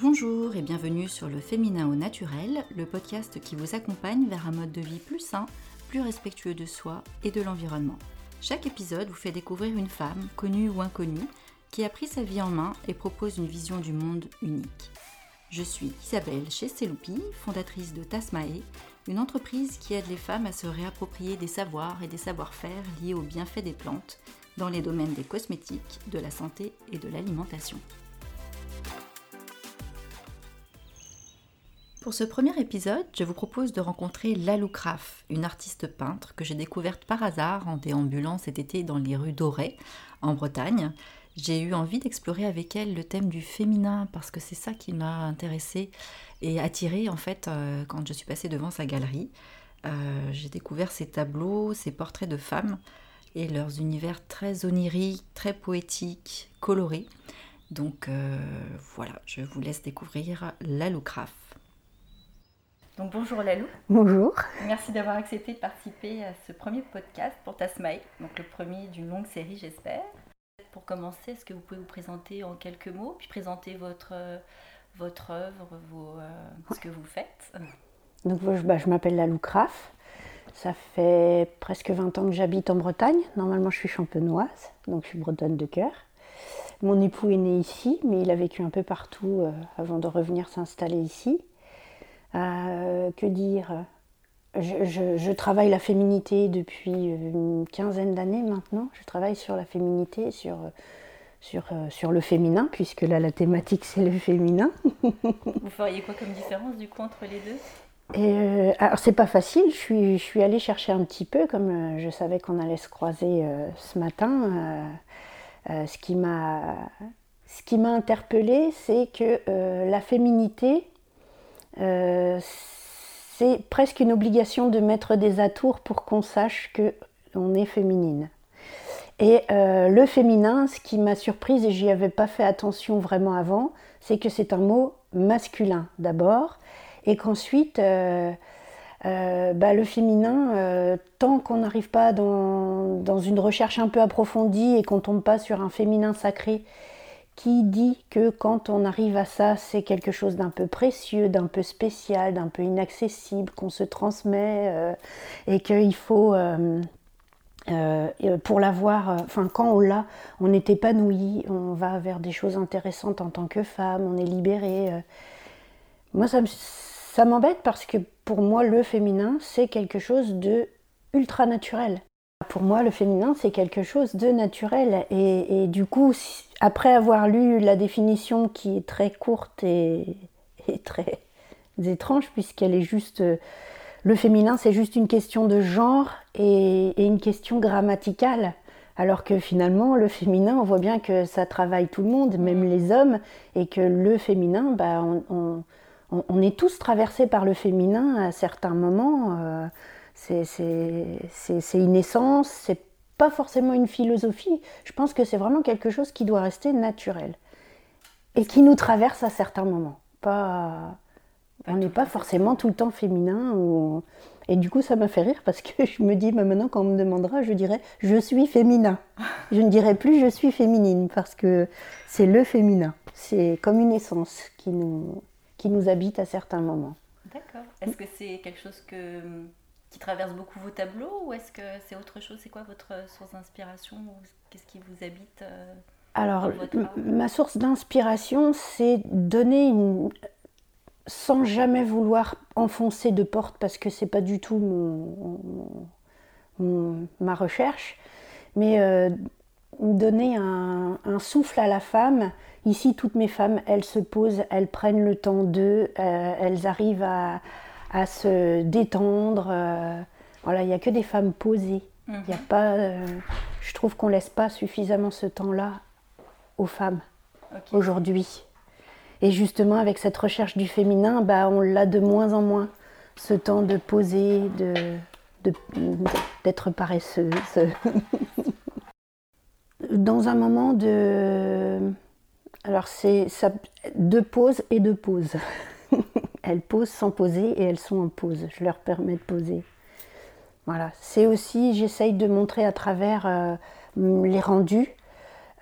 Bonjour et bienvenue sur le Féminin au naturel, le podcast qui vous accompagne vers un mode de vie plus sain, plus respectueux de soi et de l'environnement. Chaque épisode vous fait découvrir une femme, connue ou inconnue, qui a pris sa vie en main et propose une vision du monde unique. Je suis Isabelle Chesteloupi, fondatrice de Tasmae, une entreprise qui aide les femmes à se réapproprier des savoirs et des savoir-faire liés aux bienfaits des plantes dans les domaines des cosmétiques, de la santé et de l'alimentation. Pour ce premier épisode, je vous propose de rencontrer Lalou Kraf, une artiste peintre que j'ai découverte par hasard en déambulant cet été dans les rues d'Auray, en Bretagne. J'ai eu envie d'explorer avec elle le thème du féminin parce que c'est ça qui m'a intéressée et attirée en fait euh, quand je suis passée devant sa galerie. Euh, j'ai découvert ses tableaux, ses portraits de femmes et leurs univers très oniriques, très poétiques, colorés. Donc euh, voilà, je vous laisse découvrir Lalou Kraf. Donc bonjour Lalou. Bonjour. Merci d'avoir accepté de participer à ce premier podcast pour Tasmaï, donc le premier d'une longue série j'espère. Pour commencer, est-ce que vous pouvez vous présenter en quelques mots, puis présenter votre, votre œuvre, vos, euh, ce que vous faites? Donc bah, je m'appelle Lalou Kraf. Ça fait presque 20 ans que j'habite en Bretagne. Normalement je suis champenoise, donc je suis bretonne de cœur. Mon époux est né ici, mais il a vécu un peu partout euh, avant de revenir s'installer ici. Euh, que dire? Je, travaille la féminité depuis une quinzaine d'années maintenant. Je travaille sur la féminité, sur, euh, sur le féminin, puisque là la thématique c'est le féminin. Vous feriez quoi comme différence du coup entre les deux? Et euh, alors c'est pas facile, je suis, allée chercher un petit peu, comme je savais qu'on allait se croiser ce matin. ce qui m'a ce qui m'a interpellée, c'est que la féminité, euh, c'est presque une obligation de mettre des atours pour qu'on sache que on est féminine. Et euh, le féminin, ce qui m'a surprise et j'y avais pas fait attention vraiment avant, c'est que c'est un mot masculin d'abord, et qu'ensuite euh, bah, le féminin, tant qu'on n'arrive pas dans, dans, une recherche un peu approfondie et qu'on tombe pas sur un féminin sacré qui dit que quand on arrive à ça, c'est quelque chose d'un peu précieux, d'un peu spécial, d'un peu inaccessible, qu'on se transmet euh, et qu'il faut, euh, euh, pour l'avoir, enfin quand on l'a, on est épanoui, on va vers des choses intéressantes en tant que femme, on est libéré. Moi, ça, ça m'embête parce que pour moi, le féminin, c'est quelque chose de ultra naturel. Pour moi, le féminin, c'est quelque chose de naturel. Et, du coup, après avoir lu la définition qui est très courte et, très étrange, puisqu'elle est juste. Le féminin, c'est juste une question de genre et, une question grammaticale. Alors que finalement, le féminin, on voit bien que ça travaille tout le monde, même les hommes, et que le féminin, bah, on, est tous traversés par le féminin à certains moments. Euh, c'est une essence, c'est pas forcément une philosophie. Je pense que c'est vraiment quelque chose qui doit rester naturel et qui nous traverse à certains moments. Pas, on n'est pas forcément tout le temps féminin. Et du coup, ça m'a fait rire parce que je me dis, maintenant, quand on me demandera, je dirais je suis féminin. Je ne dirai plus je suis féminine parce que c'est le féminin. C'est comme une essence qui nous, qui nous habite à certains moments. D'accord. Est-ce que c'est quelque chose que qui traverse beaucoup vos tableaux ou est-ce que c'est autre chose? C'est quoi votre source d'inspiration Qu'est-ce qui vous habite euh, Alors, ma source d'inspiration, c'est donner une. sans jamais vouloir enfoncer de porte parce que c'est pas du tout mon, ma recherche, mais euh, donner un, souffle à la femme. Ici, toutes mes femmes, elles se posent, elles prennent le temps d'eux, euh, elles arrivent à à se détendre. Euh, voilà, il n'y a que des femmes posées. Il y a mhm. pas, euh, je trouve qu'on laisse pas suffisamment ce temps-là aux femmes aujourd'hui. Et justement, avec cette recherche du féminin, bah, on l'a de moins en moins, ce temps de poser, de, d'être paresseuse. Dans un moment de... Alors c'est ça, de pause et de pause. elles posent sans poser et elles sont en pause. Je leur permets de poser. Voilà. C'est aussi, j'essaye de montrer à travers euh, les rendus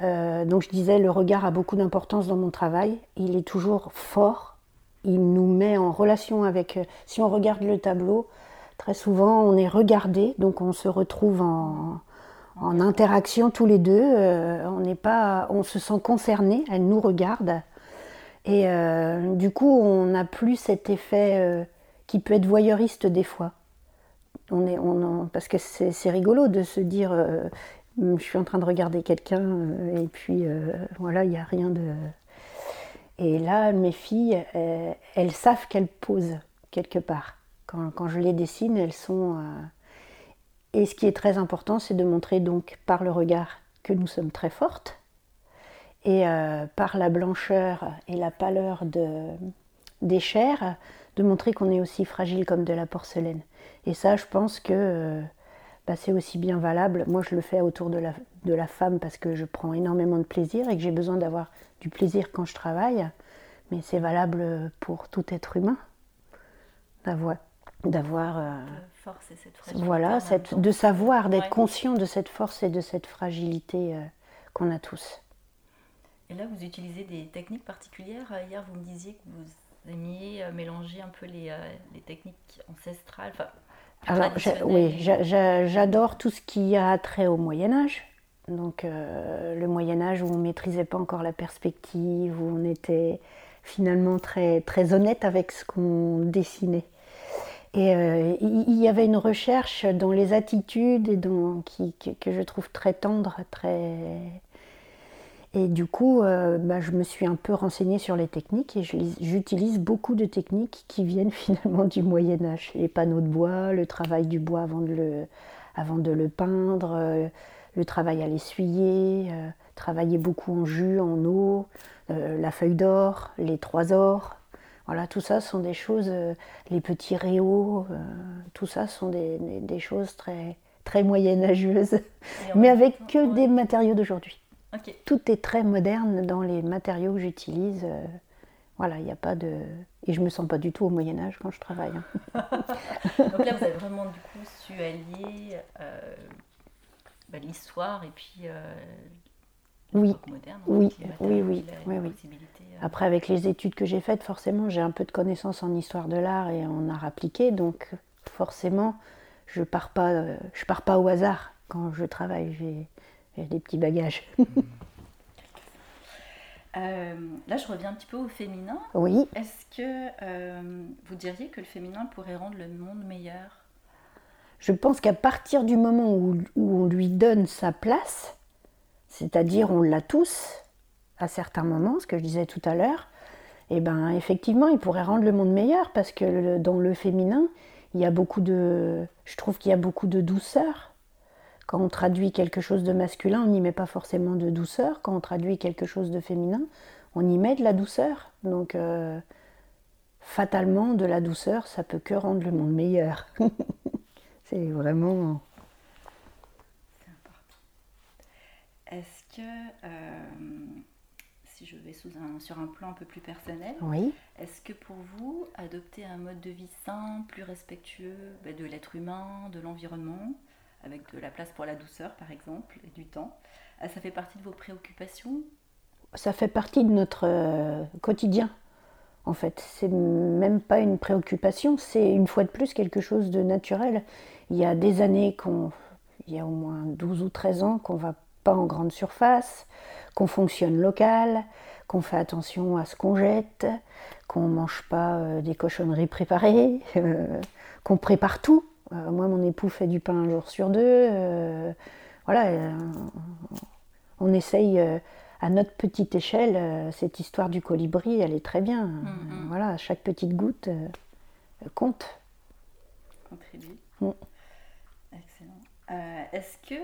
donc je disais, le regard a beaucoup d'importance dans mon travail. Il est toujours fort. Il nous met en relation avec... Si on regarde le tableau, très souvent on est regardé, donc on se retrouve en, en interaction tous les deux. on n'est pas, on se sent concerné. Elle nous regarde. Et du coup, on n'a plus cet effet qui peut être voyeuriste des fois. On est, on, parce que c'est rigolo de se dire euh, je suis en train de regarder quelqu'un euh, et puis euh, voilà, il n'y a rien de. Et là, mes filles, elles, savent qu'elles posent quelque part. Quand, quand, je les dessine, elles sont. Et ce qui est très important, c'est de montrer donc par le regard que nous sommes très fortes et par la blancheur et la pâleur de, des chairs, de montrer qu'on est aussi fragile comme de la porcelaine. Et ça, je pense que euh, bah, c'est aussi bien valable. Moi, je le fais autour de la, de la femme parce que je prends énormément de plaisir et que j'ai besoin d'avoir du plaisir quand je travaille. Mais c'est valable pour tout être humain d'avoir d'avoir euh, force et cette fragilité voilà cette, de savoir d'être conscient de cette force et de cette fragilité euh, qu'on a tous et là vous utilisez des techniques particulières hier vous me disiez que vous aimiez euh, mélanger un peu les, euh, les techniques ancestrales Alors, oui, j'adore tout ce qui a trait au Moyen Âge. Donc euh, le Moyen Âge où on maîtrisait pas encore la perspective, où on était finalement très, très honnête avec ce qu'on dessinait. Et il y avait une recherche dans les attitudes et dans, que je trouve très tendre, très, et du coup, euh, bah, je me suis un peu renseignée sur les techniques et j'utilise beaucoup de techniques qui viennent finalement du Moyen Âge. Les panneaux de bois, le travail du bois avant de le, avant de le peindre, euh, le travail à l'essuyer, euh, travailler beaucoup en jus, en eau, la feuille d'or, les trois ors. Voilà, tout ça sont des choses, les petits réaux, tout ça sont des, des, choses très, très moyenâgeuses, mais avec que des matériaux d'aujourd'hui. Tout est très moderne dans les matériaux que j'utilise. Euh, voilà, il n'y a pas de. Et je me sens pas du tout au Moyen-Âge quand je travaille. Hein. Donc là, vous avez vraiment du coup su allier euh, bah, l'histoire et puis. Euh, oui. Moderne, oui, oui, oui, oui, oui. Après, avec les études que j'ai faites, forcément, j'ai un peu de connaissances en histoire de l'art et en art appliqué, donc forcément, je pars pas, je pars pas au hasard quand je travaille. J'ai des petits bagages. Euh, là, je reviens un petit peu au féminin. Oui. Est-ce que euh, vous diriez que le féminin pourrait rendre le monde meilleur? Je pense qu'à partir du moment où, on lui donne sa place, c'est-à-dire on l'a tous à certains moments, ce que je disais tout à l'heure, et eh ben effectivement, il pourrait rendre le monde meilleur parce que dans le féminin, il y a beaucoup de, je trouve qu'il y a beaucoup de douceur quand on traduit quelque chose de masculin, on n'y met pas forcément de douceur. Quand on traduit quelque chose de féminin, on y met de la douceur. Donc, euh, fatalement, de la douceur, ça peut que rendre le monde meilleur. C'est vraiment. C'est important. Est-ce que, euh, si je vais sous un, sur un plan un peu plus personnel, oui. est-ce que pour vous, adopter un mode de vie sain, plus respectueux ben, de l'être humain, de l'environnement, avec de la place pour la douceur par exemple, et du temps. Euh, ça fait partie de vos préoccupations? Ça fait partie de notre euh, quotidien. En fait, c'est même pas une préoccupation, c'est une fois de plus quelque chose de naturel. Il y a des années qu'on, il y a au moins 12 ou 13 ans qu'on va pas en grande surface, qu'on fonctionne local, qu'on fait attention à ce qu'on jette, qu'on mange pas euh, des cochonneries préparées, qu'on prépare tout euh, moi, mon époux fait du pain un jour sur deux. Euh, voilà, euh, on essaye à notre petite échelle, cette histoire du colibri, elle est très bien. Mm, mm. Voilà, chaque petite goutte compte. Contribue. Mm. Excellent. est-ce que,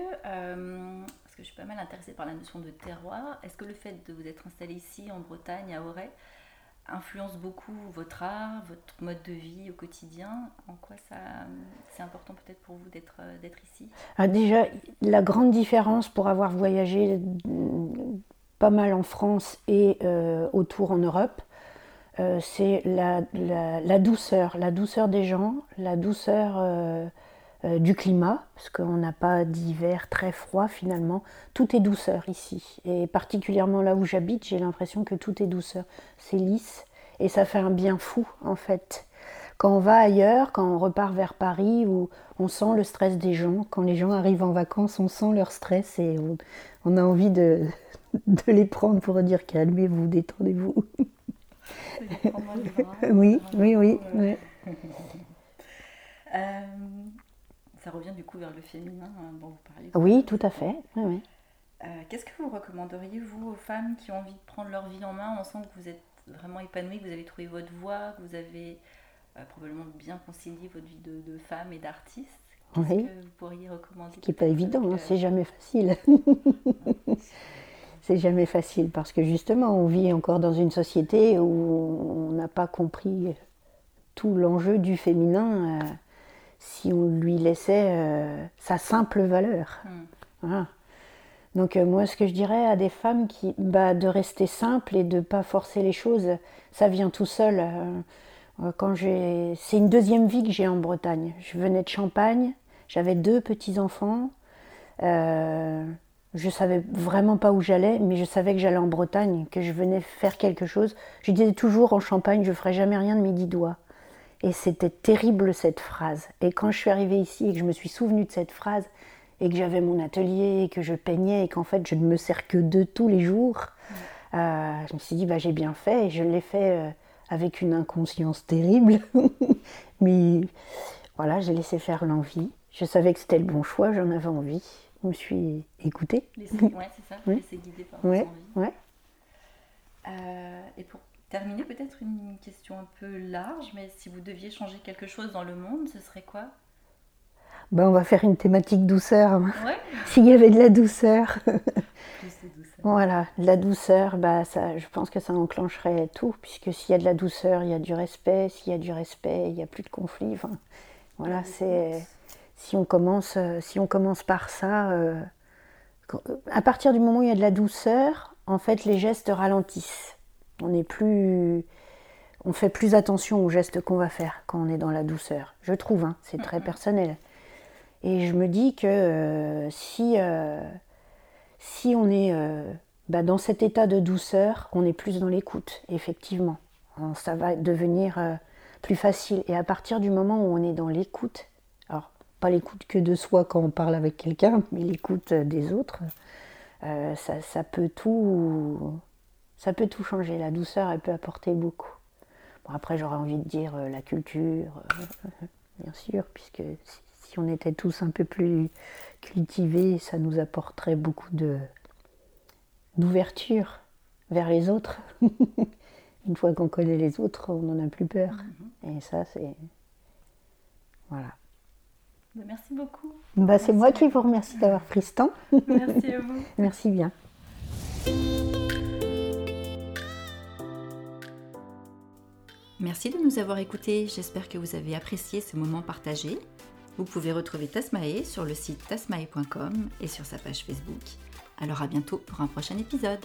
parce que je suis pas mal intéressée par la notion de terroir, est-ce que le fait de vous être installé ici en Bretagne, à Auray, influence beaucoup votre art, votre mode de vie au quotidien? En quoi ça c'est important peut-être pour vous d'être euh, d'être ici? Ah, Déjà, la grande différence pour avoir voyagé mm, pas mal en France et euh, autour en Europe, euh, c'est la, douceur, la douceur des gens, la douceur du climat, parce qu'on n'a pas d'hiver très froid finalement. Tout est douceur ici. Et particulièrement là où j'habite, j'ai l'impression que tout est douceur. C'est lisse et ça fait un bien fou en fait. Quand on va ailleurs, quand on repart vers Paris, où on sent le stress des gens, quand les gens arrivent en vacances, on sent leur stress et on, a envie de, de, les prendre pour dire calmez-vous, détendez-vous. oui, oui, oui. Euh, ça revient du coup vers le féminin hein, dont vous parlez. Oui, tout à fait. Euh, qu'est-ce que vous recommanderiez, vous, aux femmes qui ont envie de prendre leur vie en main On sent que vous êtes vraiment épanouie, que vous avez trouvé votre voie, que vous avez euh, probablement bien concilié votre vie de, femme et d'artiste. Qu'est-ce que vous pourriez recommander Ce qui n'est pas évident, hein, c'est jamais facile. c'est jamais facile parce que justement, on vit encore dans une société où on n'a pas compris tout l'enjeu du féminin. Euh, si on lui laissait euh, sa simple valeur. Hmm. Donc euh, moi, ce que je dirais à des femmes, qui, bah, de rester simple et de ne pas forcer les choses, ça vient tout seul. Euh, quand j'ai, c'est une deuxième vie que j'ai en Bretagne. Je venais de Champagne, j'avais deux petits enfants. je savais vraiment pas où j'allais, mais je savais que j'allais en Bretagne, que je venais faire quelque chose. Je disais toujours en Champagne, je ferai jamais rien de mes dix doigts. Et c'était terrible cette phrase. Et quand je suis arrivée ici et que je me suis souvenue de cette phrase, et que j'avais mon atelier, et que je peignais, et qu'en fait je ne me sers que de tous les jours, euh, je me suis dit, bah, j'ai bien fait, et je l'ai fait euh, avec une inconscience terrible. Mais voilà, j'ai laissé faire l'envie. Je savais que c'était le bon choix, j'en avais envie. Je me suis écoutée. Oui, c'est ça, laisser guider par ouais, envie. Ouais. Euh, et pour terminer, peut-être une question un peu large, mais si vous deviez changer quelque chose dans le monde, ce serait quoi? Ben, On va faire une thématique douceur. S'il y avait de la douceur. Voilà, de la douceur, bah, ça, je pense que ça enclencherait tout, puisque s'il y a de la douceur, il y a du respect, s'il y a du respect, il n'y a plus de conflit. voilà, c'est si on commence, si on commence par ça, euh, à partir du moment où il y a de la douceur, en fait, les gestes ralentissent. On est plus, on fait plus attention aux gestes qu'on va faire quand on est dans la douceur. Je trouve, hein, c'est très personnel. Et je me dis que euh, si, euh, si on est euh, bah, dans cet état de douceur, on est plus dans l'écoute, effectivement. Ça va devenir plus facile. Et à partir du moment où on est dans l'écoute, alors pas l'écoute que de soi quand on parle avec quelqu'un, mais l'écoute des autres, ça, ça peut tout ça peut tout changer. La douceur, elle peut apporter beaucoup. Bon, après, j'aurais envie de dire euh, la culture, euh, bien sûr, puisque si, on était tous un peu plus cultivés, ça nous apporterait beaucoup de d'ouverture vers les autres. Une fois qu'on connaît les autres, on n'en a plus peur. Mm-hmm. Et ça, c'est. Voilà. Bah, merci beaucoup. Bah, c'est moi qui vous remercie d'avoir pris ce temps. Merci à vous. Merci bien. Merci de nous avoir écoutés, j'espère que vous avez apprécié ce moment partagé. Vous pouvez retrouver Tasmae sur le site tasmae.com et sur sa page Facebook. Alors à bientôt pour un prochain épisode.